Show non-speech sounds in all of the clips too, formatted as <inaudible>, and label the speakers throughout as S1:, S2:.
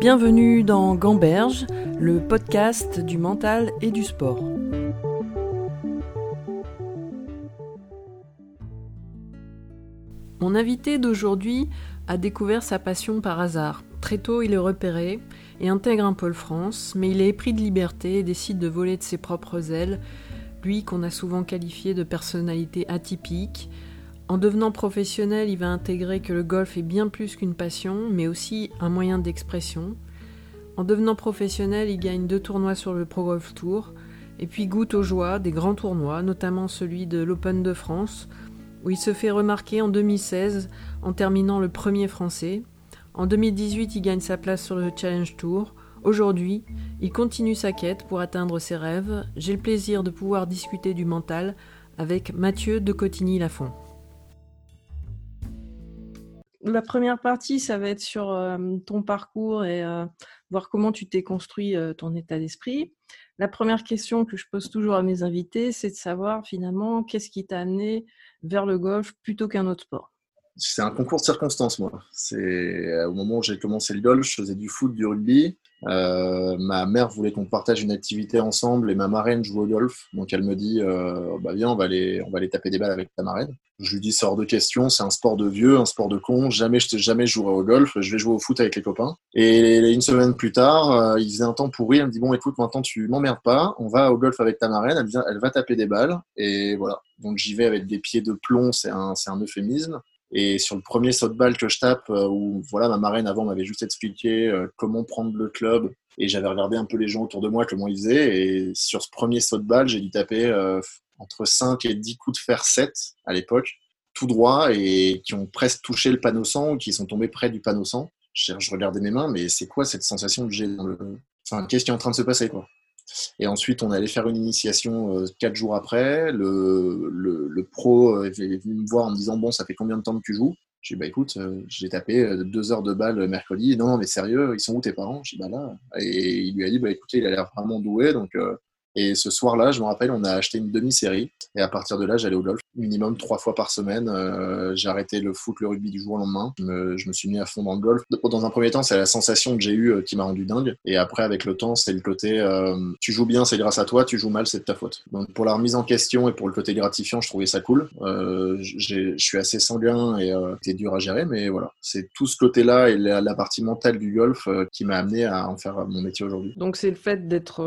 S1: Bienvenue dans Gamberge, le podcast du mental et du sport. Mon invité d'aujourd'hui a découvert sa passion par hasard. Très tôt, il est repéré et intègre un pôle France, mais il est épris de liberté et décide de voler de ses propres ailes, lui qu'on a souvent qualifié de personnalité atypique, en devenant professionnel, il va intégrer que le golf est bien plus qu'une passion, mais aussi un moyen d'expression. En devenant professionnel, il gagne deux tournois sur le Pro Golf Tour, et puis goûte aux joies des grands tournois, notamment celui de l'Open de France, où il se fait remarquer en 2016 en terminant le premier français. En 2018, il gagne sa place sur le Challenge Tour. Aujourd'hui, il continue sa quête pour atteindre ses rêves. J'ai le plaisir de pouvoir discuter du mental avec Mathieu de Cotigny-Lafont. La première partie, ça va être sur ton parcours et voir comment tu t'es construit ton état d'esprit. La première question que je pose toujours à mes invités, c'est de savoir finalement qu'est-ce qui t'a amené vers le golf plutôt qu'un autre sport?
S2: C'est un concours de circonstances, moi. C'est au moment où j'ai commencé le golf, je faisais du foot, du rugby. Euh, ma mère voulait qu'on partage une activité ensemble et ma marraine joue au golf. Donc elle me dit euh, bah viens, on va, aller, on va aller taper des balles avec ta marraine. Je lui dis c'est hors de question, c'est un sport de vieux, un sport de con. Jamais je jamais jouerai au golf, je vais jouer au foot avec les copains. Et une semaine plus tard, euh, il faisait un temps pourri. Elle me dit bon écoute maintenant tu m'emmerdes pas, on va au golf avec ta marraine. Elle, vient, elle va taper des balles et voilà. Donc j'y vais avec des pieds de plomb, c'est un, c'est un euphémisme. Et sur le premier saut de balle que je tape, euh, où voilà, ma marraine avant m'avait juste expliqué euh, comment prendre le club, et j'avais regardé un peu les gens autour de moi, comment ils faisaient, et sur ce premier saut de balle, j'ai dû taper euh, entre 5 et 10 coups de fer 7 à l'époque, tout droit, et qui ont presque touché le panneau sang, ou qui sont tombés près du panneau sang. Je, je regardais mes mains, mais c'est quoi cette sensation que j'ai dans le... Enfin, qu'est-ce qui est en train de se passer, quoi? Et ensuite, on allait faire une initiation euh, quatre jours après. Le, pro est venu me voir en me disant Bon, ça fait combien de temps que tu joues? J'ai dit Bah écoute, euh, j'ai tapé euh, deux heures de balle mercredi. Non, mais sérieux, ils sont où tes parents? J'ai Bah là. Et il lui a dit Bah écoutez, il a l'air vraiment doué. Donc, et ce soir-là, je me rappelle, on a acheté une demi-série. Et à partir de là, j'allais au golf minimum trois fois par semaine. Euh, j'ai arrêté le foot, le rugby du jour au lendemain. Je me, je me, suis mis à fond dans le golf. Dans un premier temps, c'est la sensation que j'ai eue euh, qui m'a rendu dingue. Et après, avec le temps, c'est le côté euh, tu joues bien, c'est grâce à toi, tu joues mal, c'est de ta faute. Donc pour la remise en question et pour le côté gratifiant, je trouvais ça cool. Euh, je suis assez sanguin et euh, c'est dur à gérer, mais voilà. C'est tout ce côté-là et la, la, partie mentale du golf euh, qui m'a amené à en faire mon métier aujourd'hui.
S1: Donc c'est le fait d'être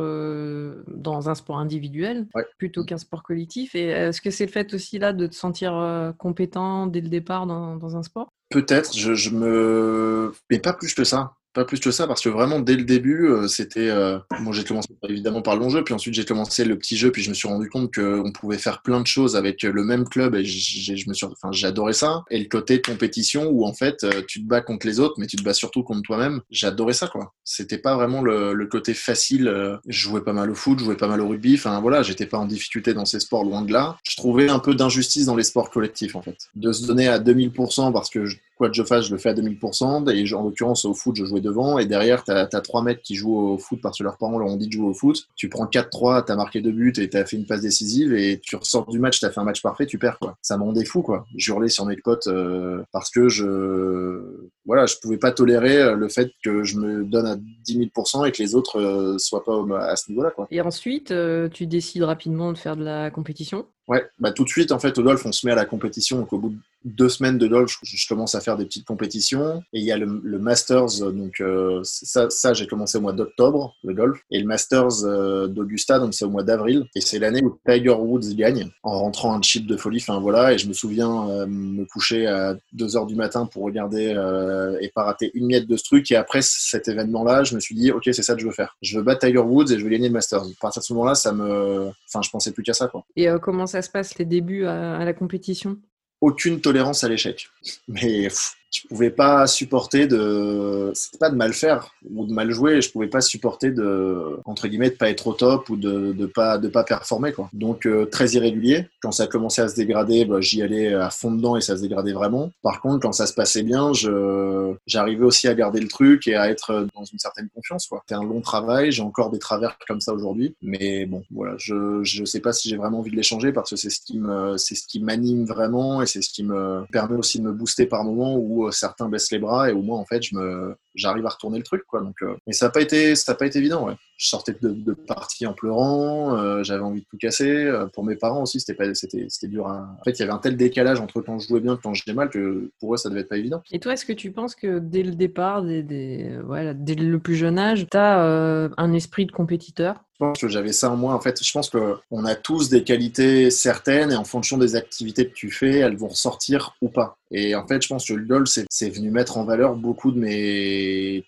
S1: dans un sport individuel
S2: ouais.
S1: plutôt qu'un sport collectif. Et est-ce que c'est le fait aussi là de te sentir euh, compétent dès le départ dans, dans un sport?
S2: Peut-être, je, je, me. Mais pas plus que ça. Pas plus que ça, parce que vraiment, dès le début, euh, c'était. Euh... Moi, j'ai commencé évidemment par le long jeu, puis ensuite, j'ai commencé le petit jeu, puis je me suis rendu compte qu'on pouvait faire plein de choses avec le même club, et je me suis. Enfin, j'adorais ça. Et le côté compétition, où en fait, euh, tu te bats contre les autres, mais tu te bats surtout contre toi-même, j'adorais ça, quoi. C'était pas vraiment le, le, côté facile. Euh, je jouais pas mal au foot, je jouais pas mal au rugby, enfin voilà, j'étais pas en difficulté dans ces sports, loin de là. Je trouvais un peu d'injustice dans les sports collectifs, en fait. De se donner à 2000% parce que quoi que je fasse, je le fais à 2000%. Et en l'occurrence, au foot, je jouais devant. Et derrière, tu as, as, trois mecs qui jouent au foot parce que leurs parents leur ont dit de jouer au foot. Tu prends 4-3, tu as marqué deux buts et tu as fait une passe décisive. Et tu ressors du match, tu as fait un match parfait, tu perds. quoi. Ça me rendait fou. quoi. J'hurlais sur mes potes euh, parce que je voilà, je pouvais pas tolérer le fait que je me donne à 10 000% et que les autres euh, soient pas à ce niveau-là. quoi.
S1: Et ensuite, euh, tu décides rapidement de faire de la compétition?
S2: Ouais, bah tout de suite, en fait, au golf, on se met à la compétition. Donc, au bout de deux semaines de golf, je, je commence à faire des petites compétitions. Et il y a le, le Masters, donc euh, ça, ça j'ai commencé au mois d'octobre, le golf. Et le Masters euh, d'Augusta, donc c'est au mois d'avril. Et c'est l'année où Tiger Woods gagne, en rentrant un chip de folie. Enfin voilà, et je me souviens euh, me coucher à 2 heures du matin pour regarder euh, et pas rater une miette de ce truc. Et après cet événement-là, je me suis dit, ok, c'est ça que je veux faire. Je veux battre Tiger Woods et je veux gagner le Masters. À partir de ce moment-là, ça me, enfin, je pensais plus qu'à ça, quoi.
S1: Et comment ça se passe les débuts à, à la compétition?
S2: Aucune tolérance à l'échec. Mais pff, je pouvais pas supporter de c'était pas de mal faire ou de mal jouer. Je pouvais pas supporter de entre guillemets de pas être au top ou de de pas de pas performer quoi. Donc euh, très irrégulier. Quand ça a commencé à se dégrader bah, j'y allais à fond dedans et ça se dégradait vraiment. Par contre quand ça se passait bien je j'arrivais aussi à garder le truc et à être dans une certaine confiance quoi. C'était un long travail. J'ai encore des travers comme ça aujourd'hui. Mais bon voilà. Je je sais pas si j'ai vraiment envie de les changer parce que c'est ce qui me c'est ce qui m'anime vraiment et c'est ce qui me permet aussi de me booster par moments où certains baissent les bras et où moi en fait je me j'arrive à retourner le truc, quoi. Donc, euh, mais ça n'a pas été, ça a pas été évident, ouais. Je sortais de, de partie en pleurant, euh, j'avais envie de tout casser. Euh, pour mes parents aussi, c'était pas, c'était, c'était dur. À... En fait, il y avait un tel décalage entre quand je jouais bien et quand je jouais mal que pour eux, ça devait être pas évident.
S1: Et toi, est-ce que tu penses que dès le départ, dès, dès, voilà, dès le plus jeune âge, tu as un esprit de compétiteur?
S2: Je pense que j'avais ça en moi. En fait, je pense qu'on a tous des qualités certaines et en fonction des activités que tu fais, elles vont ressortir ou pas. Et en fait, je pense que le LOL, c'est venu mettre en valeur beaucoup de mes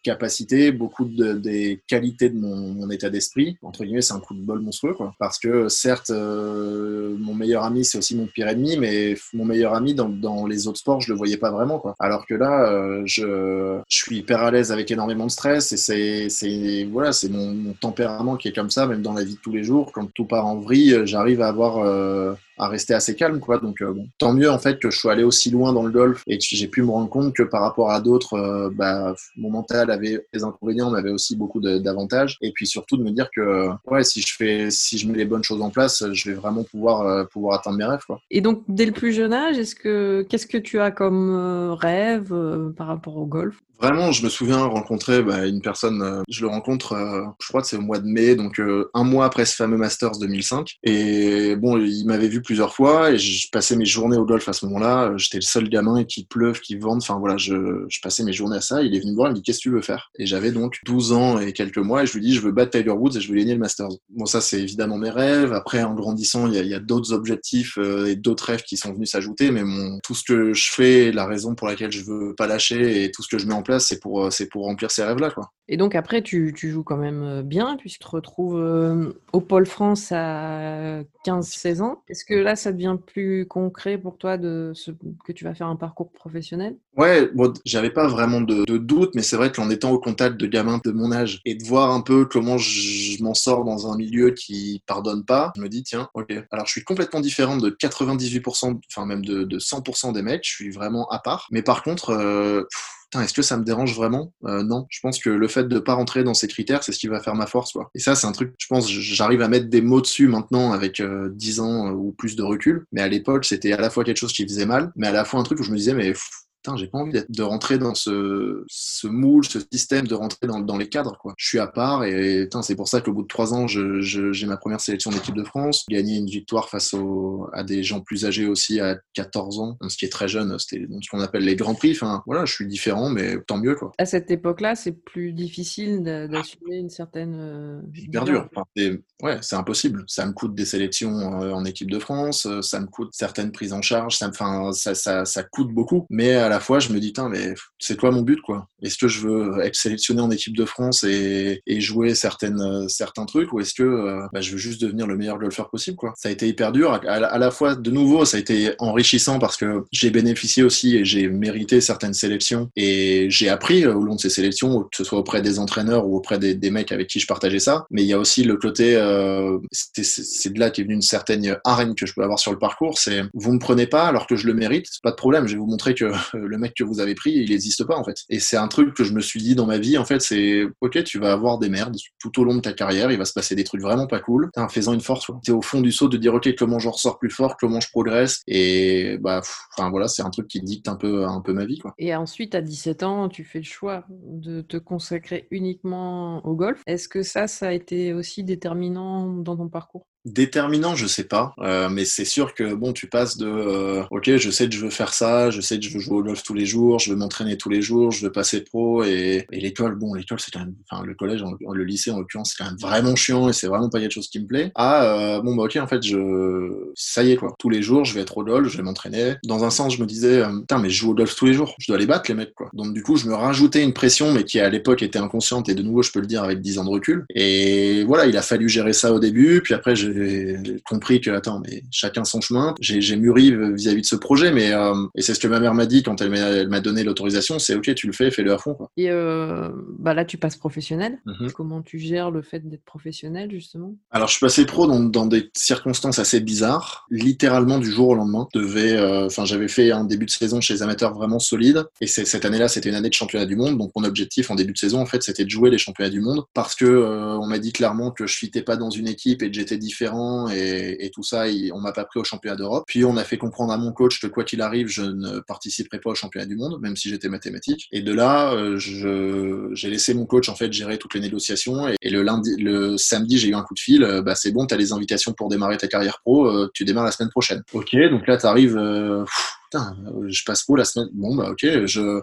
S2: capacités, beaucoup de, des qualités de mon, état d'esprit. Entre guillemets, c'est un coup de bol monstrueux. Parce que certes, euh, mon meilleur ami, c'est aussi mon pire ennemi, mais mon meilleur ami dans, dans, les autres sports, je le voyais pas vraiment, quoi. Alors que là, euh, je, je suis hyper à l'aise avec énormément de stress et c'est voilà, c'est mon, mon tempérament qui est comme ça même dans la vie de tous les jours. Quand tout part en vrille, j'arrive à avoir euh, à rester assez calme, quoi. Donc, euh, bon, tant mieux en fait que je sois allé aussi loin dans le golf et que j'ai pu me rendre compte que par rapport à d'autres, euh, bah, mon mental avait des inconvénients, mais avait aussi beaucoup d'avantages. Et puis surtout de me dire que, ouais, si je fais, si je mets les bonnes choses en place, je vais vraiment pouvoir euh, pouvoir atteindre mes rêves, quoi.
S1: Et donc, dès le plus jeune âge, est-ce que qu'est-ce que tu as comme rêve par rapport au golf?
S2: Vraiment, je me souviens rencontrer bah, une personne, je le rencontre, je crois que c'est au mois de mai, donc un mois après ce fameux Masters 2005. Et bon, il m'avait vu plusieurs fois et je passais mes journées au golf à ce moment-là. J'étais le seul gamin qui pleuve, qui vende. Enfin voilà, je, passais mes journées à ça. Il est venu me voir, il me dit qu'est-ce que tu veux faire? Et j'avais donc 12 ans et quelques mois et je lui dis je veux battre Tiger Woods et je veux gagner le Masters. Bon ça c'est évidemment mes rêves. Après en grandissant il y a, d'autres objectifs euh, et d'autres rêves qui sont venus s'ajouter. Mais mon, tout ce que je fais, la raison pour laquelle je veux pas lâcher et tout ce que je mets en place, c'est pour c'est pour remplir ces rêves là quoi.
S1: Et donc après, tu, joues quand même euh, bien, tu te retrouves euh, au Pôle France à 15-16 ans. Est-ce que là, ça devient plus concret pour toi de ce, que tu vas faire un parcours professionnel?
S2: Ouais, bon, j'avais pas vraiment de, doute, mais c'est vrai qu'en étant au contact de gamins de mon âge et de voir un peu comment je, je m'en sors dans un milieu qui pardonne pas, je me dis, tiens, ok. Alors, je suis complètement différent de 98%, enfin même de, de 100% des mecs, je suis vraiment à part. Mais par contre, euh, est-ce que ça me dérange vraiment? Euh, Non, je pense que le fait de pas rentrer dans ces critères, c'est ce qui va faire ma force. Quoi. Et ça, c'est un truc, je pense, j'arrive à mettre des mots dessus maintenant avec euh, 10 ans euh, ou plus de recul. Mais à l'époque, c'était à la fois quelque chose qui faisait mal, mais à la fois un truc où je me disais, mais j'ai pas envie de rentrer dans ce, ce moule, ce système, de rentrer dans, dans les cadres. Quoi. Je suis à part et c'est pour ça qu'au bout de trois ans, j'ai ma première sélection d'équipe de France, gagner une victoire face au, à des gens plus âgés aussi à 14 ans, ce qui est très jeune, c'était ce qu'on appelle les grands prix. Enfin, voilà, je suis différent, mais tant mieux. Quoi.
S1: À cette époque-là, c'est plus difficile d'assumer une certaine. Euh,
S2: hyper dur. Enfin, ouais, c'est impossible. Ça me coûte des sélections euh, en équipe de France, euh, ça me coûte certaines prises en charge, ça, me, ça, ça, ça coûte beaucoup, mais à la fois, je me dis, mais c'est quoi mon but, quoi Est-ce que je veux être sélectionné en équipe de France et, et jouer certaines, euh, certains trucs, ou est-ce que euh, bah, je veux juste devenir le meilleur golfeur possible, quoi Ça a été hyper dur. À, la fois, de nouveau, ça a été enrichissant parce que j'ai bénéficié aussi et j'ai mérité certaines sélections et j'ai appris au long de ces sélections, que ce soit auprès des entraîneurs ou auprès des, des mecs avec qui je partageais ça. Mais il y a aussi le côté, euh, c'est de là qu'est venue une certaine arène que je peux avoir sur le parcours. C'est vous me prenez pas alors que je le mérite, pas de problème. Je vais vous montrer que le mec que vous avez pris, il n'existe pas en fait. Et c'est un truc que je me suis dit dans ma vie, en fait, c'est ok, tu vas avoir des merdes tout au long de ta carrière, il va se passer des trucs vraiment pas cool. en faisant une force, tu es au fond du saut de dire ok, comment je ressors plus fort, comment je progresse. Et bah, enfin voilà, c'est un truc qui dicte un peu, un peu ma vie. Quoi.
S1: Et ensuite, à 17 ans, tu fais le choix de te consacrer uniquement au golf. Est-ce que ça, ça a été aussi déterminant dans ton parcours?
S2: Déterminant, je sais pas, euh, mais c'est sûr que bon, tu passes de euh, ok, je sais que je veux faire ça, je sais que je veux jouer au golf tous les jours, je veux m'entraîner tous les jours, je veux passer pro et, et l'école, bon, l'école c'est quand même, enfin le collège, le lycée en l'occurrence, c'est quand même vraiment chiant et c'est vraiment pas quelque chose qui me plaît. Ah euh, bon bah ok, en fait je, ça y est quoi, tous les jours je vais être au golf, je vais m'entraîner. Dans un sens, je me disais euh, putain mais je joue au golf tous les jours, je dois les battre les mecs quoi. Donc du coup, je me rajoutais une pression mais qui à l'époque était inconsciente et de nouveau je peux le dire avec 10 ans de recul. Et voilà, il a fallu gérer ça au début, puis après j'ai j'ai compris que, attends, mais chacun son chemin. J'ai mûri vis-à-vis de ce projet, mais euh, et c'est ce que ma mère m'a dit quand elle m'a donné l'autorisation, c'est ok, tu le fais, fais-le à fond. Quoi.
S1: Et euh, bah là, tu passes professionnel. Mm -hmm. Comment tu gères le fait d'être professionnel, justement?
S2: Alors, je suis passé pro dans, dans, des circonstances assez bizarres, littéralement du jour au lendemain. Devais, euh, enfin, j'avais fait un début de saison chez les amateurs vraiment solide, et cette année-là, c'était une année de championnat du monde. Donc, mon objectif en début de saison, en fait, c'était de jouer les championnats du monde, parce que on m'a dit clairement que je fitais pas dans une équipe et que j'étais différent et, et tout ça, on m'a pas pris au championnat d'Europe. Puis on a fait comprendre à mon coach que quoi qu'il arrive, je ne participerai pas au championnat du monde, même si j'étais mathématique. Et de là, euh, j'ai laissé mon coach en fait gérer toutes les négociations. Et, le samedi, j'ai eu un coup de fil. Euh, bah c'est bon, tu as les invitations pour démarrer ta carrière pro. Euh, tu démarres la semaine prochaine. Ok, donc là, tu arrives je passe pro la semaine? Bon, bah ok,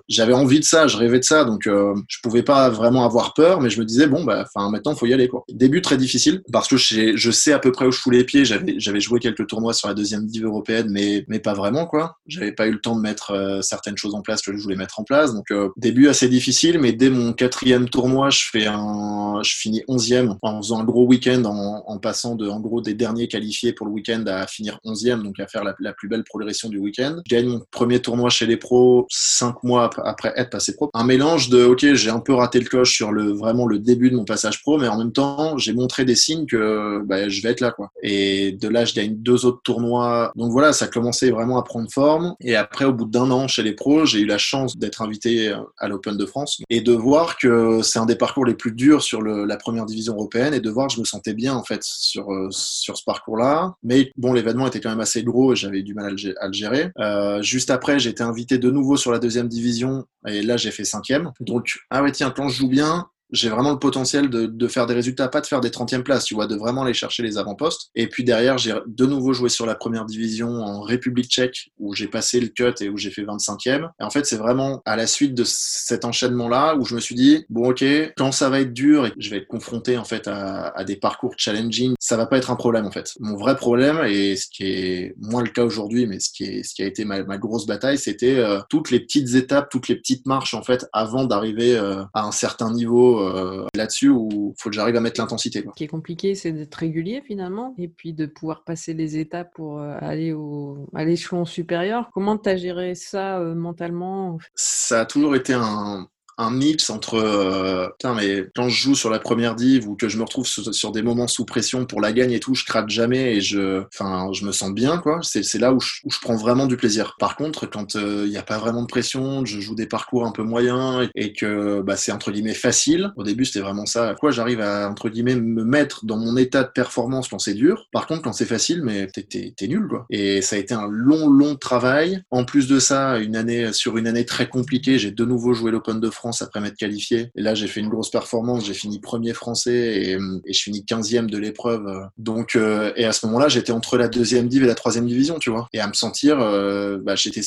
S2: j'avais envie de ça, je rêvais de ça, donc euh, je pouvais pas vraiment avoir peur, mais je me disais, bon, bah enfin maintenant, faut y aller. quoi. Début très difficile, parce que je, je sais à peu près où je fous les pieds. J'avais joué quelques tournois sur la deuxième div européenne, mais, mais pas vraiment, quoi. J'avais pas eu le temps de mettre euh, certaines choses en place que je voulais mettre en place. Donc, euh, début assez difficile, mais dès mon quatrième tournoi, je fais un, je finis onzième en faisant un gros week-end, en, en, passant de, en gros, des derniers qualifiés pour le week-end à finir onzième, donc à faire la plus belle progression du week-end mon premier tournoi chez les pros cinq mois après être passé pro. Un mélange de ok, j'ai un peu raté le coche sur le vraiment le début de mon passage pro, mais en même temps, j'ai montré des signes que bah, je vais être là quoi. Et de là, je gagne deux autres tournois. Donc voilà, ça a commencé vraiment à prendre forme. Et après, au bout d'un an chez les pros, j'ai eu la chance d'être invité à l'Open de France et de voir que c'est un des parcours les plus durs sur le, la première division européenne et de voir que je me sentais bien en fait sur euh, sur ce parcours-là. Mais bon, l'événement était quand même assez gros et j'avais du mal à le, gérer. Euh, euh, juste après, j'ai été invité de nouveau sur la deuxième division et là, j'ai fait cinquième. Donc, ah ouais, tiens, quand je joue bien, j'ai vraiment le potentiel de, de, faire des résultats, pas de faire des 30e places, tu vois, de vraiment aller chercher les avant-postes. Et puis derrière, j'ai de nouveau joué sur la première division en République tchèque, où j'ai passé le cut et où j'ai fait 25e. Et en fait, c'est vraiment à la suite de cet enchaînement-là où je me suis dit, bon, ok, quand ça va être dur et je vais être confronté, en fait, à, à, des parcours challenging, ça va pas être un problème, en fait. Mon vrai problème, et ce qui est moins le cas aujourd'hui, mais ce qui, est, ce qui a été ma, ma grosse bataille, c'était euh, toutes les petites étapes, toutes les petites marches, en fait, avant d'arriver euh, à un certain niveau euh, là-dessus où il faut que j'arrive à mettre l'intensité.
S1: Ce qui est compliqué, c'est d'être régulier finalement et puis de pouvoir passer les étapes pour euh, aller au, à l'échelon supérieur. Comment tu as géré ça euh, mentalement
S2: Ça a toujours été un, un mix entre euh, mais quand je joue sur la première div ou que je me retrouve sur, des moments sous pression pour la gagne et tout, je craque jamais et je enfin je me sens bien quoi. C'est là où je, où je, prends vraiment du plaisir. Par contre, quand il euh, n'y a pas vraiment de pression, je joue des parcours un peu moyens et, que bah, c'est entre guillemets facile. Au début, c'était vraiment ça. Quoi, j'arrive à entre guillemets me mettre dans mon état de performance quand c'est dur? Par contre, quand c'est facile, mais t'es nul quoi. Et ça a été un long long travail. En plus de ça, une année sur une année très compliquée, j'ai de nouveau joué l'Open de France après m'être qualifié. Et là, j'ai fait une grosse performance. J'ai fini premier français et, et je finis 15e de l'épreuve. Donc, euh, et à ce moment-là, j'étais entre la deuxième div et la troisième division, tu vois. Et à me sentir, euh, bah, j'étais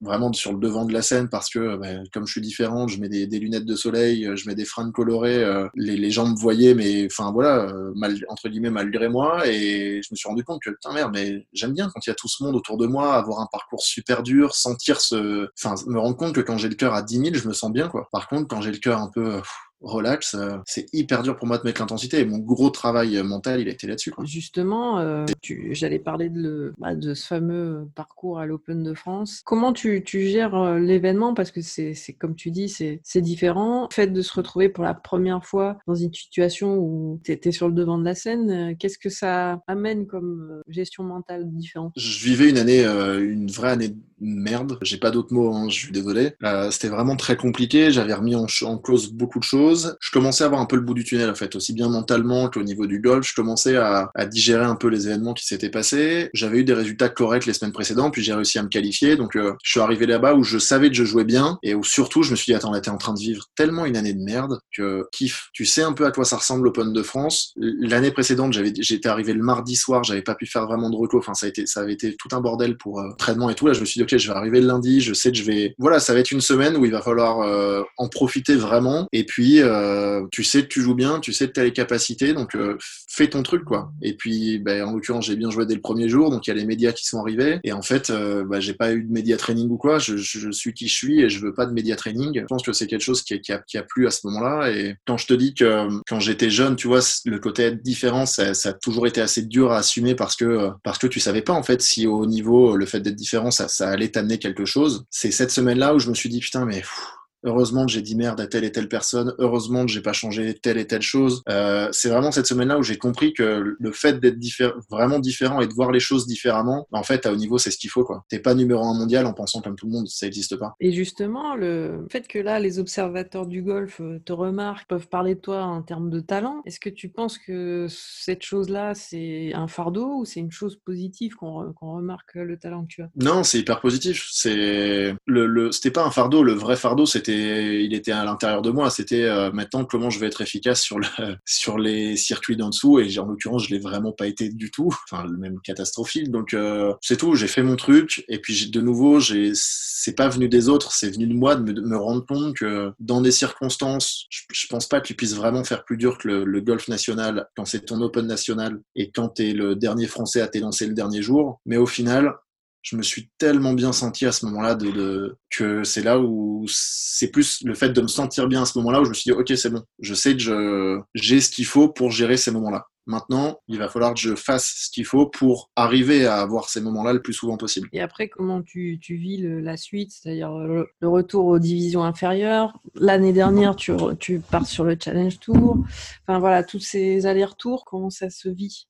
S2: vraiment sur le devant de la scène parce que, bah, comme je suis différent, je mets des, lunettes de soleil, je mets des fringues colorées. Euh, les, les, gens me voyaient, mais enfin voilà, mal, entre guillemets, malgré moi. Et je me suis rendu compte que, putain, merde, mais j'aime bien quand il y a tout ce monde autour de moi, avoir un parcours super dur, sentir ce, enfin, me rendre compte que quand j'ai le cœur à 10 000, je me sens bien, quoi. Contre, quand j'ai le cœur un peu relax, euh, c'est hyper dur pour moi de mettre l'intensité. Et mon gros travail mental, il a été là-dessus.
S1: Justement, euh, j'allais parler de, le, bah, de ce fameux parcours à l'Open de France. Comment tu, tu gères euh, l'événement? Parce que c'est comme tu dis, c'est différent. Le fait de se retrouver pour la première fois dans une situation où tu étais sur le devant de la scène, qu'est-ce que ça amène comme gestion mentale différente?
S2: Je vivais une année, une vraie année de merde. J'ai pas d'autres mots, hein, je suis désolé. C'était vraiment très compliqué. J'avais remis en, en cause beaucoup de choses je commençais à avoir un peu le bout du tunnel en fait, aussi bien mentalement qu'au niveau du golf. Je commençais à, digérer un peu les événements qui s'étaient passés. J'avais eu des résultats corrects les semaines précédentes, puis j'ai réussi à me qualifier. Donc euh, je suis arrivé là-bas où je savais que je jouais bien et où surtout je me suis dit attends là t'es en train de vivre tellement une année de merde que kiff. Tu sais un peu à quoi ça ressemble l'Open de France. L'année précédente j'étais arrivé le mardi soir, j'avais pas pu faire vraiment de recours. Enfin ça a été avait été tout un bordel pour euh, traitement et tout. Là je me suis dit ok je vais arriver le lundi, je sais que je vais voilà ça va être une semaine où il va falloir euh, en profiter vraiment et puis euh, tu sais que tu joues bien, tu sais que tu as les capacités, donc euh, fais ton truc, quoi. Et puis, ben, en l'occurrence, j'ai bien joué dès le premier jour, donc il y a les médias qui sont arrivés. Et en fait, euh, bah, j'ai pas eu de média training ou quoi. Je, suis qui je suis et je veux pas de média training. Je pense que c'est quelque chose qui, qui, a, qui, a, plu à ce moment-là. Et quand je te dis que quand j'étais jeune, tu vois, le côté être différent, ça, ça, a toujours été assez dur à assumer parce que parce que tu savais pas en fait si au niveau le fait d'être différent, ça, ça allait t'amener quelque chose. C'est cette semaine-là où je me suis dit putain mais heureusement que j'ai dit merde à telle et telle personne, heureusement que j'ai pas changé telle et telle chose. Euh, c'est vraiment cette semaine-là où j'ai compris que le fait d'être vraiment différent et de voir les choses différemment, bah, en fait, à haut niveau, c'est ce qu'il faut. quoi. T'es pas numéro un mondial en pensant comme tout le monde, ça n'existe pas.
S1: Et justement, le fait que là, les observateurs du golf euh, te remarquent, peuvent parler de toi en termes de talent, est-ce que tu penses que cette chose-là, c'est un fardeau ou c'est une chose positive qu'on remarque le talent que tu as?
S2: Non, c'est hyper positif. C'est le, le c'était pas un fardeau. Le vrai fardeau, c'était, il était à l'intérieur de moi. C'était euh, maintenant comment je vais être efficace sur le, <laughs> sur les circuits d'en dessous. Et en l'occurrence, je l'ai vraiment pas été du tout. Enfin, le même catastrophique. Donc euh, c'est tout. J'ai fait mon truc. Et puis de nouveau, j'ai, c'est pas venu des autres. C'est venu de moi de me, de me, rendre compte que dans des circonstances, je, je pense pas que tu puisses vraiment faire plus dur que le, le golf national quand c'est ton Open national et quand t'es le dernier français à t'élancer le dernier jour. Mais au final, je me suis tellement bien senti à ce moment-là de, de, que c'est là où c'est plus le fait de me sentir bien à ce moment-là où je me suis dit ok c'est bon je sais que j'ai ce qu'il faut pour gérer ces moments-là Maintenant, il va falloir que je fasse ce qu'il faut pour arriver à avoir ces moments-là le plus souvent possible.
S1: Et après, comment tu, tu vis le, la suite, c'est-à-dire le, le, retour aux divisions inférieures? L'année dernière, tu, tu pars sur le Challenge Tour. Enfin voilà, tous ces allers-retours, comment ça se vit?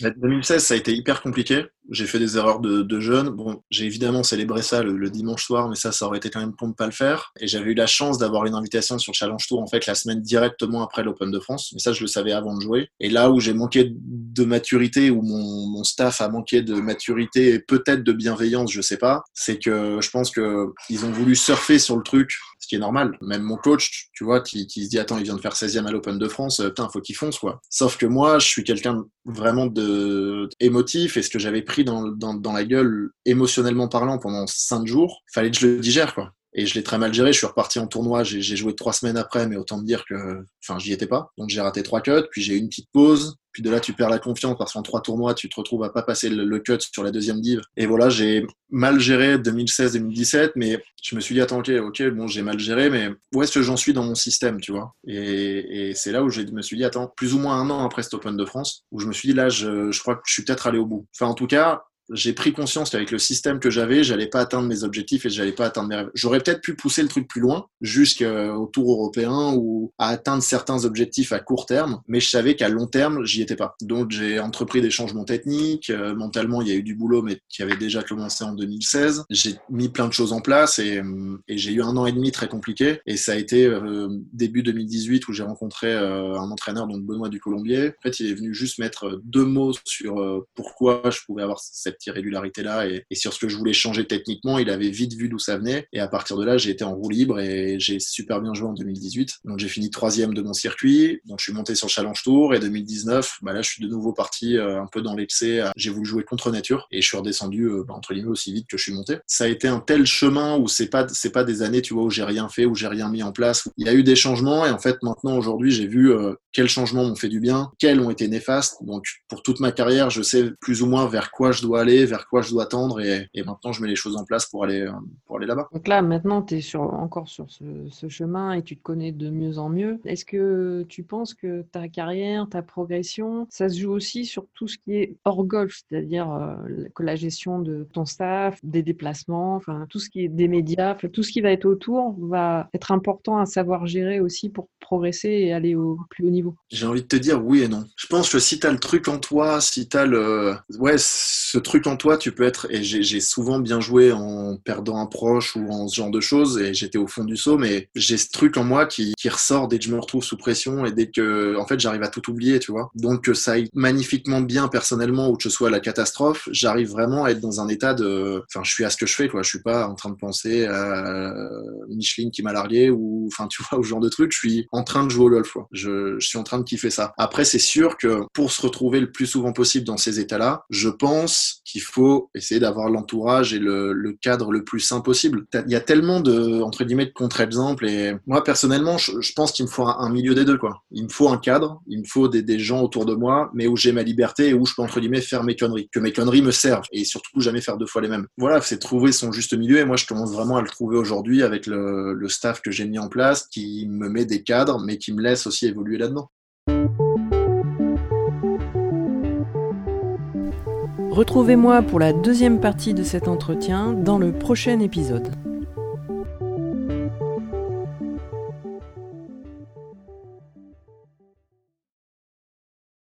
S2: 2016, ça a été hyper compliqué. J'ai fait des erreurs de, de jeune. Bon, j'ai évidemment célébré ça le, dimanche soir, mais ça, ça aurait été quand même pour ne pas le faire. Et j'avais eu la chance d'avoir une invitation sur Challenge Tour, en fait, la semaine directement après l'Open de France. Mais ça, je le savais avant de jouer. Et là où j'ai manqué de maturité, où mon, staff a manqué de maturité et peut-être de bienveillance, je sais pas, c'est que je pense que ils ont voulu surfer sur le truc, ce qui est normal. Même mon coach, tu vois, qui, se dit, attends, il vient de faire 16e à l'Open de France, putain, faut qu'il fonce, quoi. Sauf que moi, je suis quelqu'un vraiment de émotif et ce que j'avais pris dans, dans, la gueule émotionnellement parlant pendant cinq jours, fallait que je le digère quoi. Et je l'ai très mal géré. Je suis reparti en tournoi. J'ai joué trois semaines après, mais autant me dire que, enfin, j'y étais pas. Donc j'ai raté trois cuts. Puis j'ai eu une petite pause. Puis de là, tu perds la confiance parce qu'en trois tournois, tu te retrouves à pas passer le, cut sur la deuxième div. Et voilà, j'ai mal géré 2016-2017, mais je me suis dit, attends, ok, bon, j'ai mal géré, mais où est-ce que j'en suis dans mon système, tu vois? Et, et c'est là où je me suis dit, attends, plus ou moins un an après cet Open de France, où je me suis dit, là, je, je crois que je suis peut-être allé au bout. Enfin, en tout cas, j'ai pris conscience qu'avec le système que j'avais, j'allais pas atteindre mes objectifs et j'allais pas atteindre mes rêves. J'aurais peut-être pu pousser le truc plus loin, jusqu'au tour européen ou à atteindre certains objectifs à court terme, mais je savais qu'à long terme, j'y étais pas. Donc j'ai entrepris des changements techniques. Euh, mentalement, il y a eu du boulot, mais qui avait déjà commencé en 2016. J'ai mis plein de choses en place et, et j'ai eu un an et demi très compliqué. Et ça a été euh, début 2018 où j'ai rencontré euh, un entraîneur, donc Benoît du Colombier. En fait, il est venu juste mettre deux mots sur euh, pourquoi je pouvais avoir cette irrégularité là et, sur ce que je voulais changer techniquement. Il avait vite vu d'où ça venait et à partir de là, j'ai été en roue libre et j'ai super bien joué en 2018. Donc j'ai fini troisième de mon circuit. Donc je suis monté sur le Challenge Tour et 2019, bah là je suis de nouveau parti euh, un peu dans l'excès. J'ai voulu jouer contre nature et je suis redescendu euh, bah, entre guillemets aussi vite que je suis monté. Ça a été un tel chemin où c'est pas c'est pas des années tu vois où j'ai rien fait où j'ai rien mis en place. Il y a eu des changements et en fait maintenant aujourd'hui j'ai vu euh, quels changements m'ont fait du bien, quels ont été néfastes. Donc pour toute ma carrière je sais plus ou moins vers quoi je dois aller, vers quoi je dois tendre et, et maintenant je mets les choses en place pour aller pour aller là-bas.
S1: Donc là maintenant tu es sur encore sur ce, ce, chemin et tu te connais de mieux en mieux. Est-ce que tu penses que ta carrière, ta progression, ça se joue aussi sur tout ce qui est hors golf, c'est-à-dire euh, que la gestion de ton staff, des déplacements, enfin tout ce qui est des médias, tout ce qui va être autour va être important à savoir gérer aussi pour progresser et aller au plus haut niveau?
S2: J'ai envie de te dire oui et non. Je pense que si tu as le truc en toi, si tu as le ouais, ce truc en toi, tu peux être et j'ai souvent bien joué en perdant un proche ou en ce genre de choses et j'étais au fond du saut mais j'ai ce truc en moi qui, ressort dès que je me retrouve sous pression et dès que en fait j'arrive à tout oublier, tu vois. Donc que ça aille magnifiquement bien personnellement ou que ce soit la catastrophe, j'arrive vraiment à être dans un état de enfin je suis à ce que je fais quoi, je suis pas en train de penser à Micheline qui m'a largué ou enfin tu vois au genre de truc, je suis en train de jouer au golf. Quoi. Je, suis en train de kiffer ça. Après, c'est sûr que pour se retrouver le plus souvent possible dans ces états-là, je pense qu'il faut essayer d'avoir l'entourage et le, le, cadre le plus sain possible. Il y a tellement de, entre guillemets, de contre-exemples et moi, personnellement, je, pense qu'il me faut un, un, milieu des deux, quoi. Il me faut un cadre, il me faut des, des gens autour de moi, mais où j'ai ma liberté et où je peux, entre guillemets, faire mes conneries. Que mes conneries me servent et surtout jamais faire deux fois les mêmes. Voilà, c'est trouver son juste milieu et moi, je commence vraiment à le trouver aujourd'hui avec le, le staff que j'ai mis en place qui me met des cadres, mais qui me laisse aussi évoluer là-dedans.
S1: Retrouvez-moi pour la deuxième partie de cet entretien dans le prochain épisode.